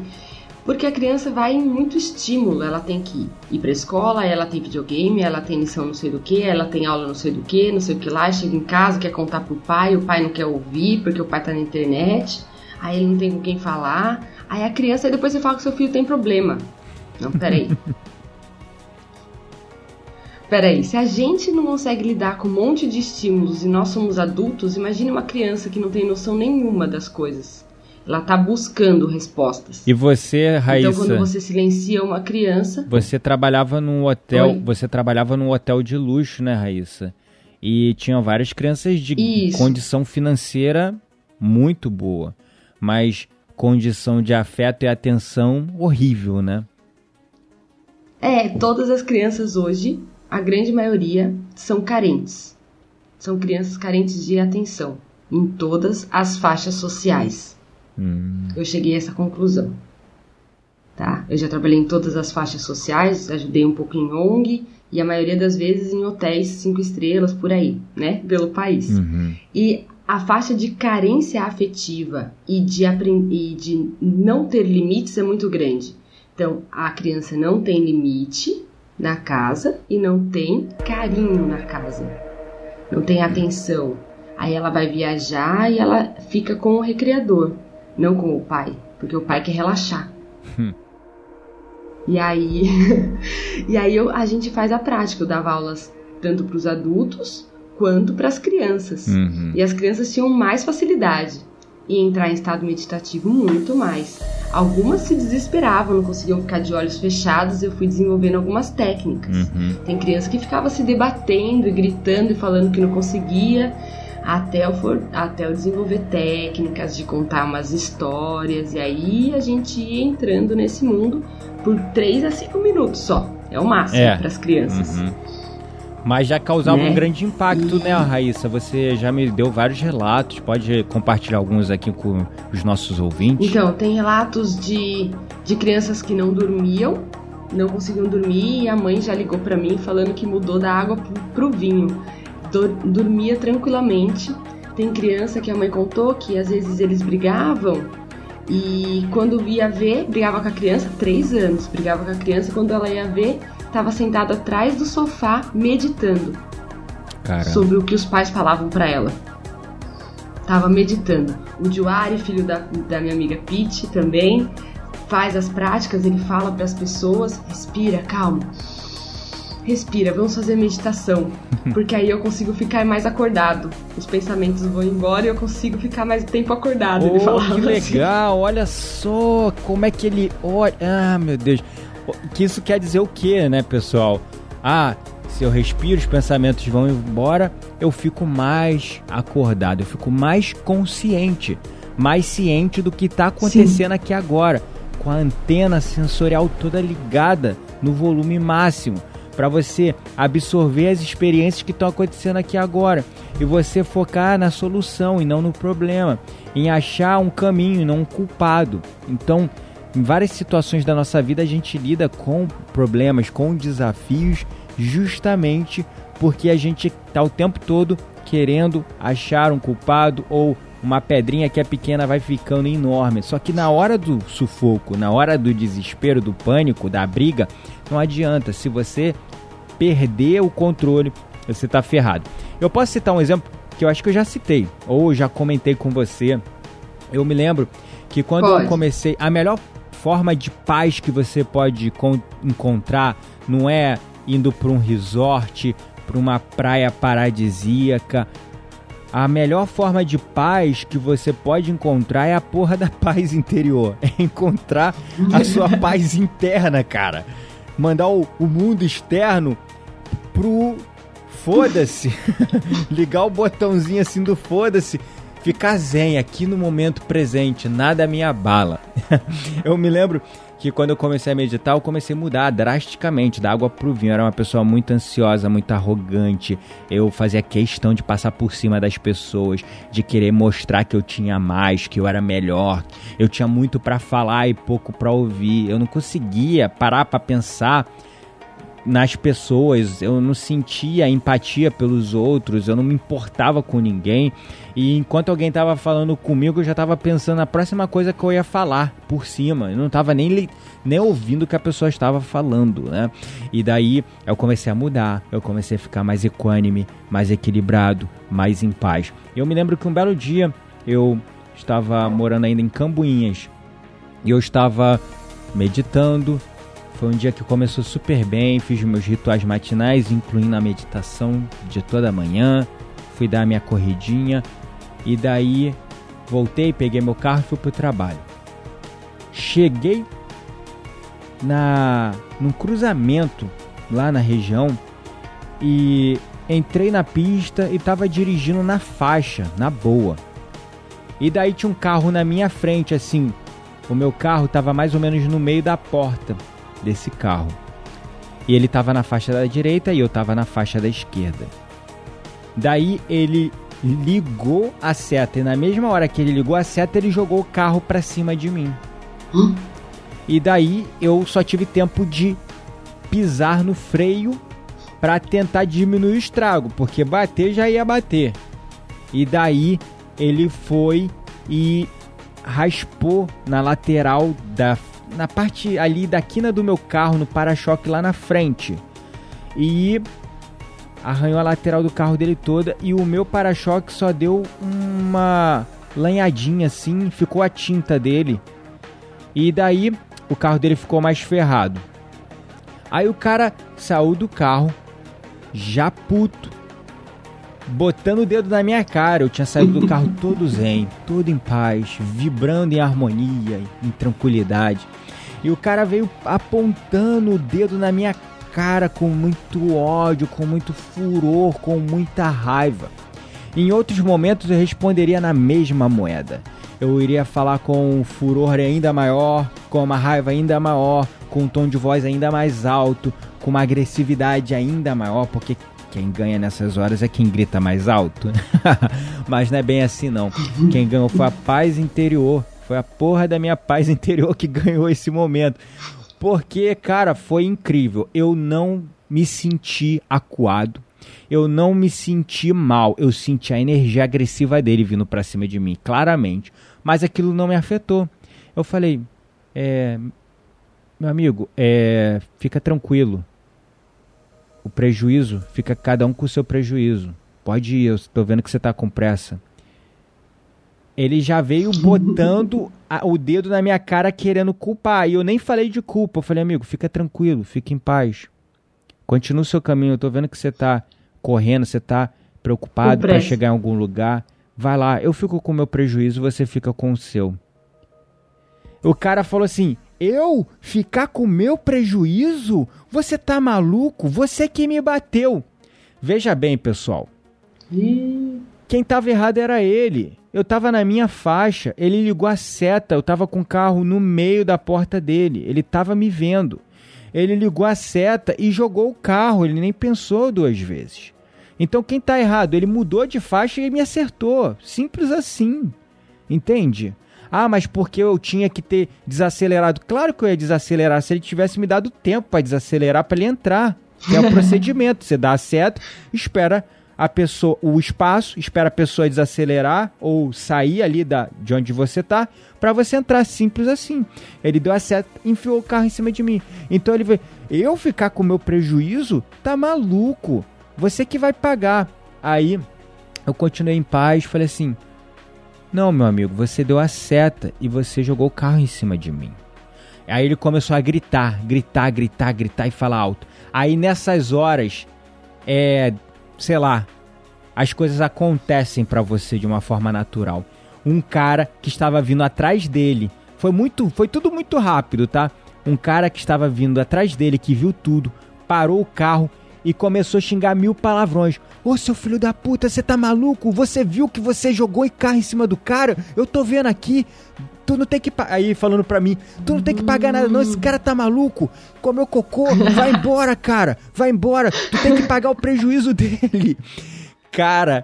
Porque a criança vai em muito estímulo, ela tem que ir para escola, ela tem videogame, ela tem lição não sei do que, ela tem aula não sei do que, não sei o que lá, chega em casa, quer contar pro pai, o pai não quer ouvir porque o pai tá na internet, aí ele não tem com quem falar, aí a criança, aí depois você fala que seu filho tem problema. Não, peraí. peraí, se a gente não consegue lidar com um monte de estímulos e nós somos adultos, imagine uma criança que não tem noção nenhuma das coisas. Ela tá buscando respostas. E você, Raíssa? Então, quando você silencia uma criança... Você trabalhava num hotel... Oi? Você trabalhava num hotel de luxo, né, Raíssa? E tinham várias crianças de Isso. condição financeira muito boa. Mas condição de afeto e atenção horrível, né? É, todas as crianças hoje, a grande maioria, são carentes. São crianças carentes de atenção em todas as faixas sociais. Hum. Eu cheguei a essa conclusão. Tá? Eu já trabalhei em todas as faixas sociais, ajudei um pouco em ONG e a maioria das vezes em hotéis cinco estrelas por aí, né? Pelo país. Uhum. E a faixa de carência afetiva e de, e de não ter limites é muito grande. Então, a criança não tem limite na casa e não tem carinho na casa. Não tem atenção. Aí ela vai viajar e ela fica com o recreador não com o pai, porque o pai quer relaxar. Hum. E aí, e aí eu, a gente faz a prática. Eu dava aulas tanto para os adultos quanto para as crianças. Uhum. E as crianças tinham mais facilidade em entrar em estado meditativo, muito mais. Algumas se desesperavam, não conseguiam ficar de olhos fechados. Eu fui desenvolvendo algumas técnicas. Uhum. Tem criança que ficava se debatendo e gritando e falando que não conseguia até eu, for, até eu desenvolver técnicas de contar umas histórias. E aí a gente ia entrando nesse mundo por 3 a 5 minutos só. É o máximo é. para as crianças. Uhum. Mas já causava né? um grande impacto, né, Raíssa? Você já me deu vários relatos. Pode compartilhar alguns aqui com os nossos ouvintes? Então, tem relatos de, de crianças que não dormiam, não conseguiam dormir, e a mãe já ligou para mim falando que mudou da água pro, pro vinho dormia tranquilamente. Tem criança que a mãe contou que às vezes eles brigavam e quando ia ver, brigava com a criança, três anos, brigava com a criança, quando ela ia ver, estava sentada atrás do sofá meditando Caramba. sobre o que os pais falavam para ela. Tava meditando. O Juari, filho da, da minha amiga Pete, também faz as práticas, ele fala para as pessoas: respira, calma respira, vamos fazer meditação. Porque aí eu consigo ficar mais acordado. Os pensamentos vão embora e eu consigo ficar mais tempo acordado. Oh, que assim. legal, olha só como é que ele olha. Ah, meu Deus. Que isso quer dizer o que, né, pessoal? Ah, se eu respiro, os pensamentos vão embora, eu fico mais acordado, eu fico mais consciente, mais ciente do que está acontecendo Sim. aqui agora, com a antena sensorial toda ligada no volume máximo para você absorver as experiências que estão acontecendo aqui agora e você focar na solução e não no problema, em achar um caminho e não um culpado. Então, em várias situações da nossa vida a gente lida com problemas, com desafios, justamente porque a gente está o tempo todo querendo achar um culpado ou uma pedrinha que é pequena vai ficando enorme. Só que na hora do sufoco, na hora do desespero, do pânico, da briga, não adianta. Se você perder o controle, você está ferrado. Eu posso citar um exemplo que eu acho que eu já citei, ou já comentei com você. Eu me lembro que quando pode. eu comecei, a melhor forma de paz que você pode encontrar não é indo para um resort, para uma praia paradisíaca, a melhor forma de paz que você pode encontrar é a porra da paz interior. É encontrar a sua paz interna, cara. Mandar o, o mundo externo pro foda-se. Ligar o botãozinho assim do foda-se. Ficar zen aqui no momento presente. Nada me abala. Eu me lembro que quando eu comecei a meditar, eu comecei a mudar drasticamente da água pro vinho. Eu era uma pessoa muito ansiosa, muito arrogante. Eu fazia questão de passar por cima das pessoas, de querer mostrar que eu tinha mais, que eu era melhor. Eu tinha muito para falar e pouco para ouvir. Eu não conseguia parar para pensar nas pessoas, eu não sentia empatia pelos outros, eu não me importava com ninguém. E enquanto alguém estava falando comigo, eu já estava pensando na próxima coisa que eu ia falar por cima. Eu não estava nem, nem ouvindo o que a pessoa estava falando, né? E daí eu comecei a mudar, eu comecei a ficar mais equânime, mais equilibrado, mais em paz. Eu me lembro que um belo dia eu estava morando ainda em Cambuinhas e eu estava meditando, foi um dia que começou super bem, fiz meus rituais matinais, incluindo a meditação de toda manhã, fui dar minha corridinha e daí voltei, peguei meu carro e fui pro trabalho. Cheguei na num cruzamento lá na região e entrei na pista e estava dirigindo na faixa, na boa. E daí tinha um carro na minha frente assim. O meu carro estava mais ou menos no meio da porta desse carro. E ele estava na faixa da direita e eu estava na faixa da esquerda. Daí ele ligou a seta e na mesma hora que ele ligou a seta, ele jogou o carro para cima de mim. Hum? E daí eu só tive tempo de pisar no freio para tentar diminuir o estrago, porque bater já ia bater. E daí ele foi e raspou na lateral da na parte ali da quina do meu carro, no para-choque lá na frente. E arranhou a lateral do carro dele toda e o meu para-choque só deu uma lanhadinha assim, ficou a tinta dele. E daí o carro dele ficou mais ferrado. Aí o cara saiu do carro, já puto, botando o dedo na minha cara. Eu tinha saído do carro todo zen, todo em paz, vibrando em harmonia, em tranquilidade. E o cara veio apontando o dedo na minha cara com muito ódio, com muito furor, com muita raiva. Em outros momentos eu responderia na mesma moeda. Eu iria falar com um furor ainda maior, com uma raiva ainda maior, com um tom de voz ainda mais alto, com uma agressividade ainda maior, porque quem ganha nessas horas é quem grita mais alto. Mas não é bem assim não. Quem ganhou foi a paz interior. Foi a porra da minha paz interior que ganhou esse momento. Porque, cara, foi incrível. Eu não me senti acuado. Eu não me senti mal. Eu senti a energia agressiva dele vindo pra cima de mim, claramente. Mas aquilo não me afetou. Eu falei, é, meu amigo, é, fica tranquilo o prejuízo fica cada um com o seu prejuízo. Pode ir, eu estou vendo que você está com pressa. Ele já veio botando a, o dedo na minha cara querendo culpar. E eu nem falei de culpa. Eu falei, amigo, fica tranquilo, fica em paz. Continua o seu caminho. Eu estou vendo que você está correndo, você está preocupado para chegar em algum lugar. Vai lá, eu fico com o meu prejuízo, você fica com o seu. O cara falou assim: eu ficar com meu prejuízo? Você tá maluco? Você que me bateu. Veja bem, pessoal. Quem tava errado era ele. Eu tava na minha faixa, ele ligou a seta, eu tava com o carro no meio da porta dele. Ele tava me vendo. Ele ligou a seta e jogou o carro, ele nem pensou duas vezes. Então quem está errado? Ele mudou de faixa e me acertou. Simples assim. Entende? Ah, mas porque eu tinha que ter desacelerado? Claro que eu ia desacelerar se ele tivesse me dado tempo para desacelerar para ele entrar. Que é o procedimento. Você dá a seta, espera a pessoa, o espaço, espera a pessoa desacelerar ou sair ali da, de onde você tá para você entrar simples assim. Ele deu a seta, enfiou o carro em cima de mim. Então ele veio, eu ficar com o meu prejuízo, tá maluco. Você que vai pagar. Aí eu continuei em paz, falei assim: "Não, meu amigo, você deu a seta e você jogou o carro em cima de mim". Aí ele começou a gritar, gritar, gritar, gritar e falar alto. Aí nessas horas é sei lá, as coisas acontecem para você de uma forma natural. Um cara que estava vindo atrás dele, foi muito, foi tudo muito rápido, tá? Um cara que estava vindo atrás dele, que viu tudo, parou o carro e começou a xingar mil palavrões. Ô seu filho da puta, você tá maluco? Você viu que você jogou e carro em cima do cara? Eu tô vendo aqui. Tu não tem que Aí falando pra mim, tu não tem que pagar nada, não. Esse cara tá maluco. Comeu cocô, vai embora, cara. Vai embora. Tu tem que pagar o prejuízo dele. Cara,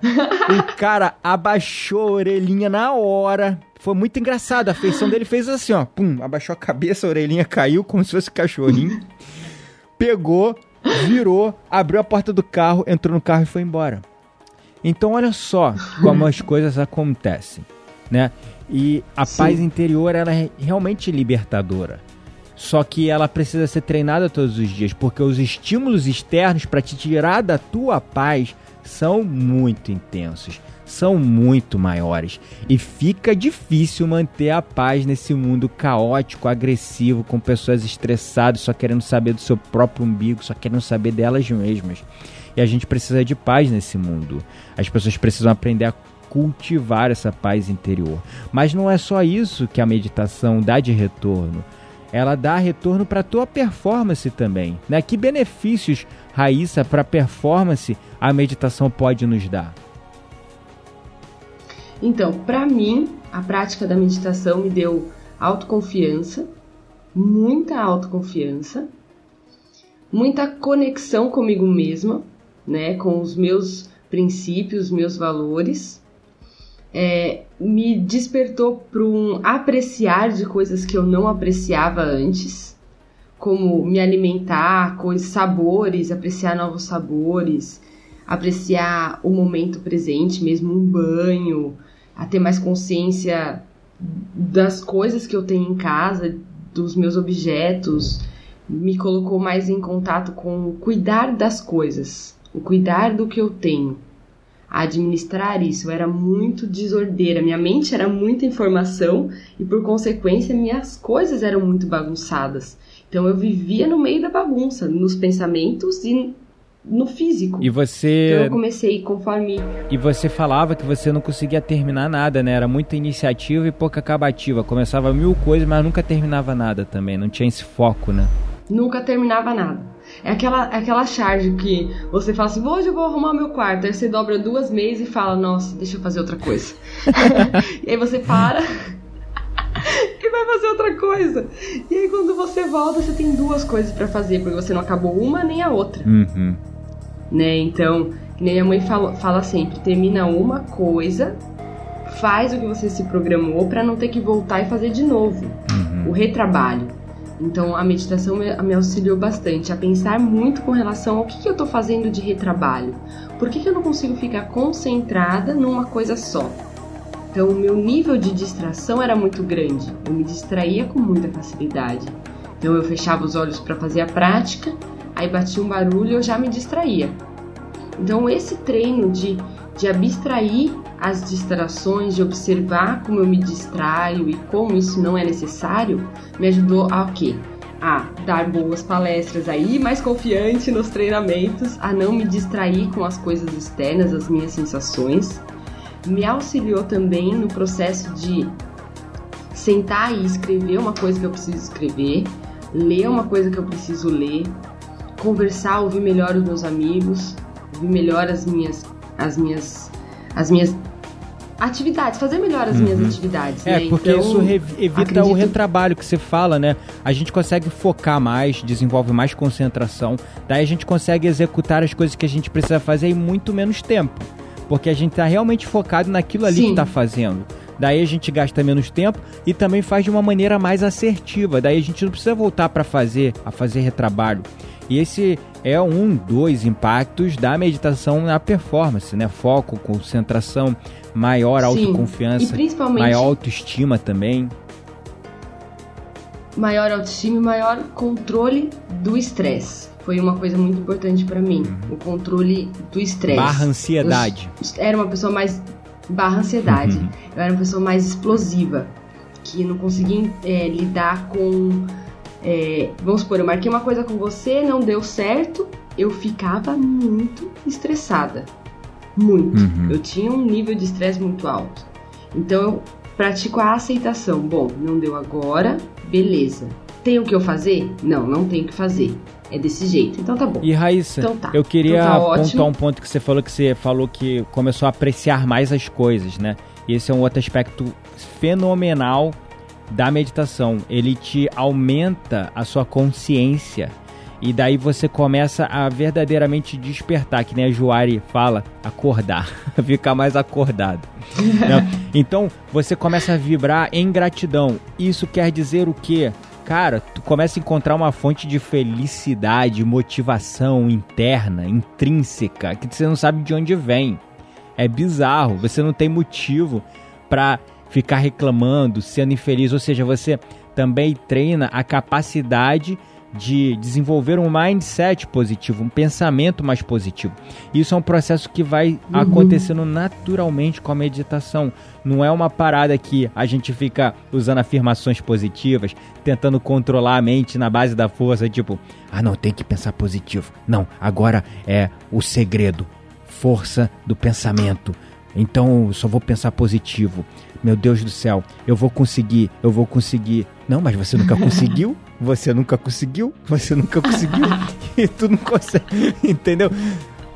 o cara abaixou a orelhinha na hora. Foi muito engraçado. A feição dele fez assim, ó. Pum, abaixou a cabeça, a orelhinha caiu como se fosse cachorrinho. Pegou, virou, abriu a porta do carro, entrou no carro e foi embora. Então olha só como as coisas acontecem, né? E a Sim. paz interior ela é realmente libertadora. Só que ela precisa ser treinada todos os dias, porque os estímulos externos para te tirar da tua paz são muito intensos, são muito maiores e fica difícil manter a paz nesse mundo caótico, agressivo, com pessoas estressadas, só querendo saber do seu próprio umbigo, só querendo saber delas mesmas. E a gente precisa de paz nesse mundo. As pessoas precisam aprender a cultivar essa paz interior. Mas não é só isso que a meditação dá de retorno. Ela dá retorno para a tua performance também. Né? Que benefícios, Raíssa, para a performance a meditação pode nos dar? Então, para mim, a prática da meditação me deu autoconfiança, muita autoconfiança, muita conexão comigo mesma, né, com os meus princípios, meus valores é, me despertou para um apreciar de coisas que eu não apreciava antes, como me alimentar, coisas, sabores, apreciar novos sabores, apreciar o momento presente, mesmo um banho, a ter mais consciência das coisas que eu tenho em casa, dos meus objetos, me colocou mais em contato com o cuidar das coisas, o cuidar do que eu tenho a administrar isso. Eu era muito desordeira, minha mente era muita informação e, por consequência, minhas coisas eram muito bagunçadas. Então eu vivia no meio da bagunça, nos pensamentos e no físico. E você. Então eu comecei conforme. E você falava que você não conseguia terminar nada, né? Era muita iniciativa e pouca acabativa. Começava mil coisas, mas nunca terminava nada também. Não tinha esse foco, né? Nunca terminava nada. É aquela, é aquela charge que você fala assim, hoje eu vou arrumar meu quarto. Aí você dobra duas meses e fala, nossa, deixa eu fazer outra coisa. e aí você para e vai fazer outra coisa. E aí quando você volta, você tem duas coisas para fazer, porque você não acabou uma nem a outra. Uhum. Né? Então, nem minha mãe fala, fala sempre, termina uma coisa, faz o que você se programou para não ter que voltar e fazer de novo. Uhum. O retrabalho. Então a meditação me, me, auxiliou bastante a pensar muito com relação ao que, que eu estou fazendo de retrabalho. Por que, que eu não consigo ficar concentrada numa coisa só? Então o meu nível de distração era muito grande. Eu me distraía com muita facilidade. Então eu fechava os olhos para fazer a prática, aí batia um barulho e eu já me distraía. Então esse treino de, de abstrair as distrações, de observar como eu me distraio e como isso não é necessário, me ajudou a o quê? A dar boas palestras aí, mais confiante nos treinamentos, a não me distrair com as coisas externas, as minhas sensações. Me auxiliou também no processo de sentar e escrever uma coisa que eu preciso escrever, ler uma coisa que eu preciso ler, conversar, ouvir melhor os meus amigos, ouvir melhor as minhas as minhas as minhas atividades, fazer melhor as uhum. minhas atividades. É, né? porque então, isso evita acredito... o retrabalho que você fala, né? A gente consegue focar mais, desenvolve mais concentração, daí a gente consegue executar as coisas que a gente precisa fazer em muito menos tempo. Porque a gente está realmente focado naquilo ali Sim. que está fazendo. Daí a gente gasta menos tempo e também faz de uma maneira mais assertiva. Daí a gente não precisa voltar para fazer, a fazer retrabalho. E esse é um dos impactos da meditação na performance, né? Foco, concentração, maior Sim. autoconfiança, principalmente... maior autoestima também. Maior autoestima e maior controle do estresse. Foi uma coisa muito importante para mim, uhum. o controle do estresse. Barra ansiedade. Eu era uma pessoa mais barra ansiedade. Uhum. Eu era uma pessoa mais explosiva, que não conseguia é, lidar com é, vamos supor, eu marquei uma coisa com você, não deu certo, eu ficava muito estressada. Muito. Uhum. Eu tinha um nível de estresse muito alto. Então eu pratico a aceitação. Bom, não deu agora, beleza. Tem o que eu fazer? Não, não tenho o que fazer. É desse jeito. Então tá bom. E Raíssa, então tá. eu queria então tá apontar um ponto que você falou que você falou que começou a apreciar mais as coisas, né? E esse é um outro aspecto fenomenal da meditação. Ele te aumenta a sua consciência e daí você começa a verdadeiramente despertar, que nem a Juari fala, acordar, ficar mais acordado. Né? então você começa a vibrar em gratidão. Isso quer dizer o quê? Cara, tu começa a encontrar uma fonte de felicidade, motivação interna, intrínseca, que você não sabe de onde vem. É bizarro, você não tem motivo para ficar reclamando, sendo infeliz, ou seja, você também treina a capacidade de desenvolver um mindset positivo, um pensamento mais positivo. Isso é um processo que vai uhum. acontecendo naturalmente com a meditação. Não é uma parada que a gente fica usando afirmações positivas, tentando controlar a mente na base da força, tipo, ah, não, tem que pensar positivo. Não, agora é o segredo, força do pensamento. Então, eu só vou pensar positivo. Meu Deus do céu, eu vou conseguir, eu vou conseguir. Não, mas você nunca conseguiu? Você nunca conseguiu? Você nunca conseguiu? e tu não consegue, entendeu?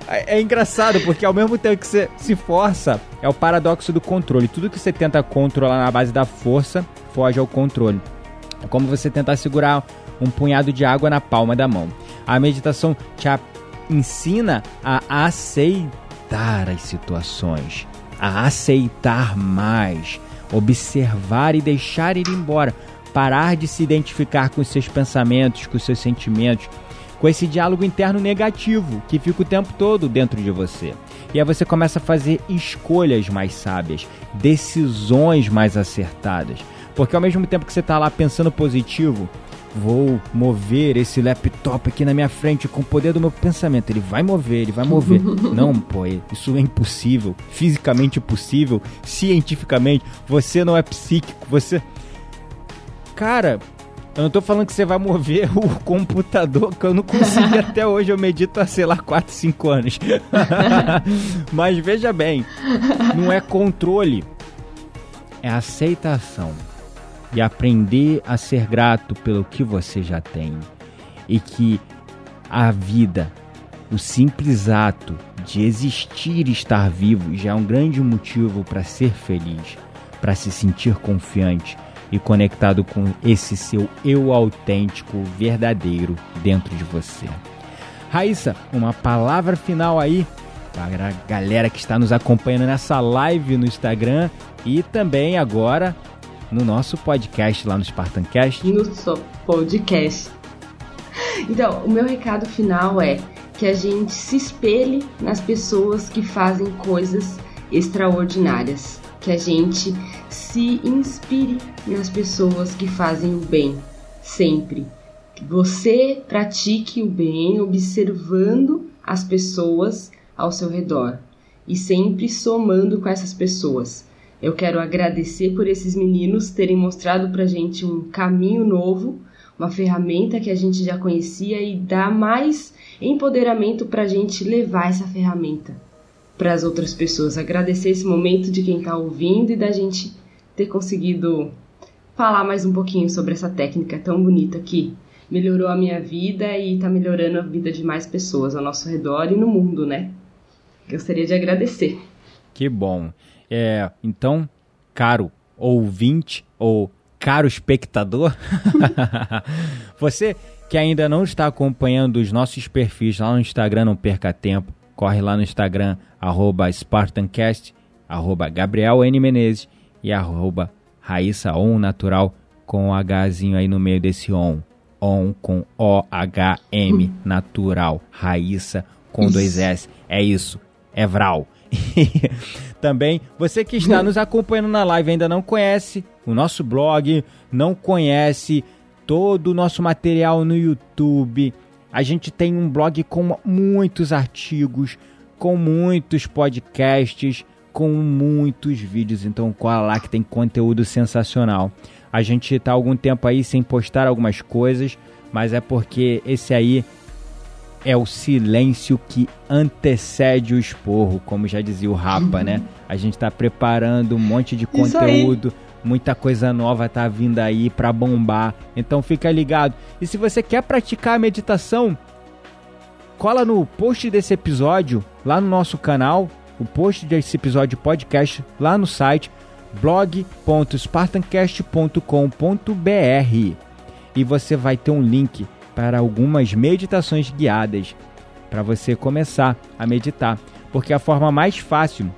É, é engraçado, porque ao mesmo tempo que você se força, é o paradoxo do controle. Tudo que você tenta controlar na base da força, foge ao controle. É como você tentar segurar um punhado de água na palma da mão. A meditação te ensina a aceitar as situações a aceitar mais, observar e deixar ir embora, parar de se identificar com os seus pensamentos, com os seus sentimentos, com esse diálogo interno negativo que fica o tempo todo dentro de você. E aí você começa a fazer escolhas mais sábias, decisões mais acertadas. Porque ao mesmo tempo que você está lá pensando positivo, vou mover esse laptop aqui na minha frente com o poder do meu pensamento. Ele vai mover, ele vai mover. não, pô, isso é impossível. Fisicamente impossível, cientificamente. Você não é psíquico, você. Cara, eu não tô falando que você vai mover o computador, que eu não consegui até hoje. Eu medito há, sei lá, 4, 5 anos. Mas veja bem, não é controle, é aceitação e aprender a ser grato pelo que você já tem. E que a vida, o simples ato de existir e estar vivo já é um grande motivo para ser feliz, para se sentir confiante e conectado com esse seu eu autêntico, verdadeiro dentro de você. Raíssa, uma palavra final aí para a galera que está nos acompanhando nessa live no Instagram e também agora no nosso podcast lá no Spartancast. No seu podcast. Então, o meu recado final é que a gente se espelhe nas pessoas que fazem coisas extraordinárias, que a gente se inspire nas pessoas que fazem o bem, sempre. Que você pratique o bem observando as pessoas ao seu redor e sempre somando com essas pessoas. Eu quero agradecer por esses meninos terem mostrado pra gente um caminho novo, uma ferramenta que a gente já conhecia e dar mais empoderamento pra gente levar essa ferramenta para as outras pessoas. Agradecer esse momento de quem está ouvindo e da gente ter conseguido falar mais um pouquinho sobre essa técnica tão bonita que melhorou a minha vida e está melhorando a vida de mais pessoas ao nosso redor e no mundo, né? Gostaria de agradecer. Que bom. É, então, caro ouvinte ou caro espectador, você que ainda não está acompanhando os nossos perfis lá no Instagram, não perca tempo. Corre lá no Instagram, arroba SpartanCast, arroba Gabriel N. Menezes e arroba Raíssa On Natural com o Hzinho aí no meio desse ON. ON com O-H-M, natural. Raíssa com dois S. É isso, é Vral. também, você que está nos acompanhando na live ainda não conhece o nosso blog, não conhece todo o nosso material no YouTube. A gente tem um blog com muitos artigos, com muitos podcasts, com muitos vídeos. Então, cola lá que tem conteúdo sensacional. A gente está algum tempo aí sem postar algumas coisas, mas é porque esse aí é o silêncio que antecede o esporro, como já dizia o Rapa, né? A gente está preparando um monte de conteúdo, muita coisa nova tá vindo aí para bombar. Então fica ligado. E se você quer praticar a meditação, cola no post desse episódio lá no nosso canal, o post desse episódio podcast lá no site blog.spartancast.com.br e você vai ter um link para algumas meditações guiadas para você começar a meditar, porque a forma mais fácil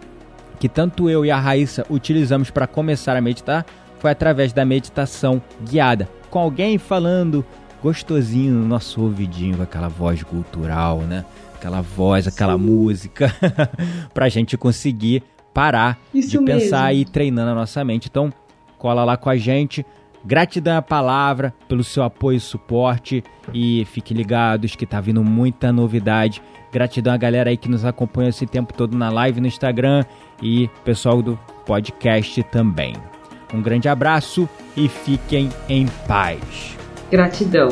que tanto eu e a Raíssa utilizamos para começar a meditar foi através da meditação guiada, com alguém falando gostosinho no nosso ouvidinho, com aquela voz cultural, né? Aquela voz, aquela Sim. música, para a gente conseguir parar Isso de pensar mesmo. e ir treinando a nossa mente. Então, cola lá com a gente. Gratidão à palavra pelo seu apoio e suporte e fique ligados que tá vindo muita novidade. Gratidão à galera aí que nos acompanha esse tempo todo na live no Instagram e pessoal do podcast também. Um grande abraço e fiquem em paz. Gratidão.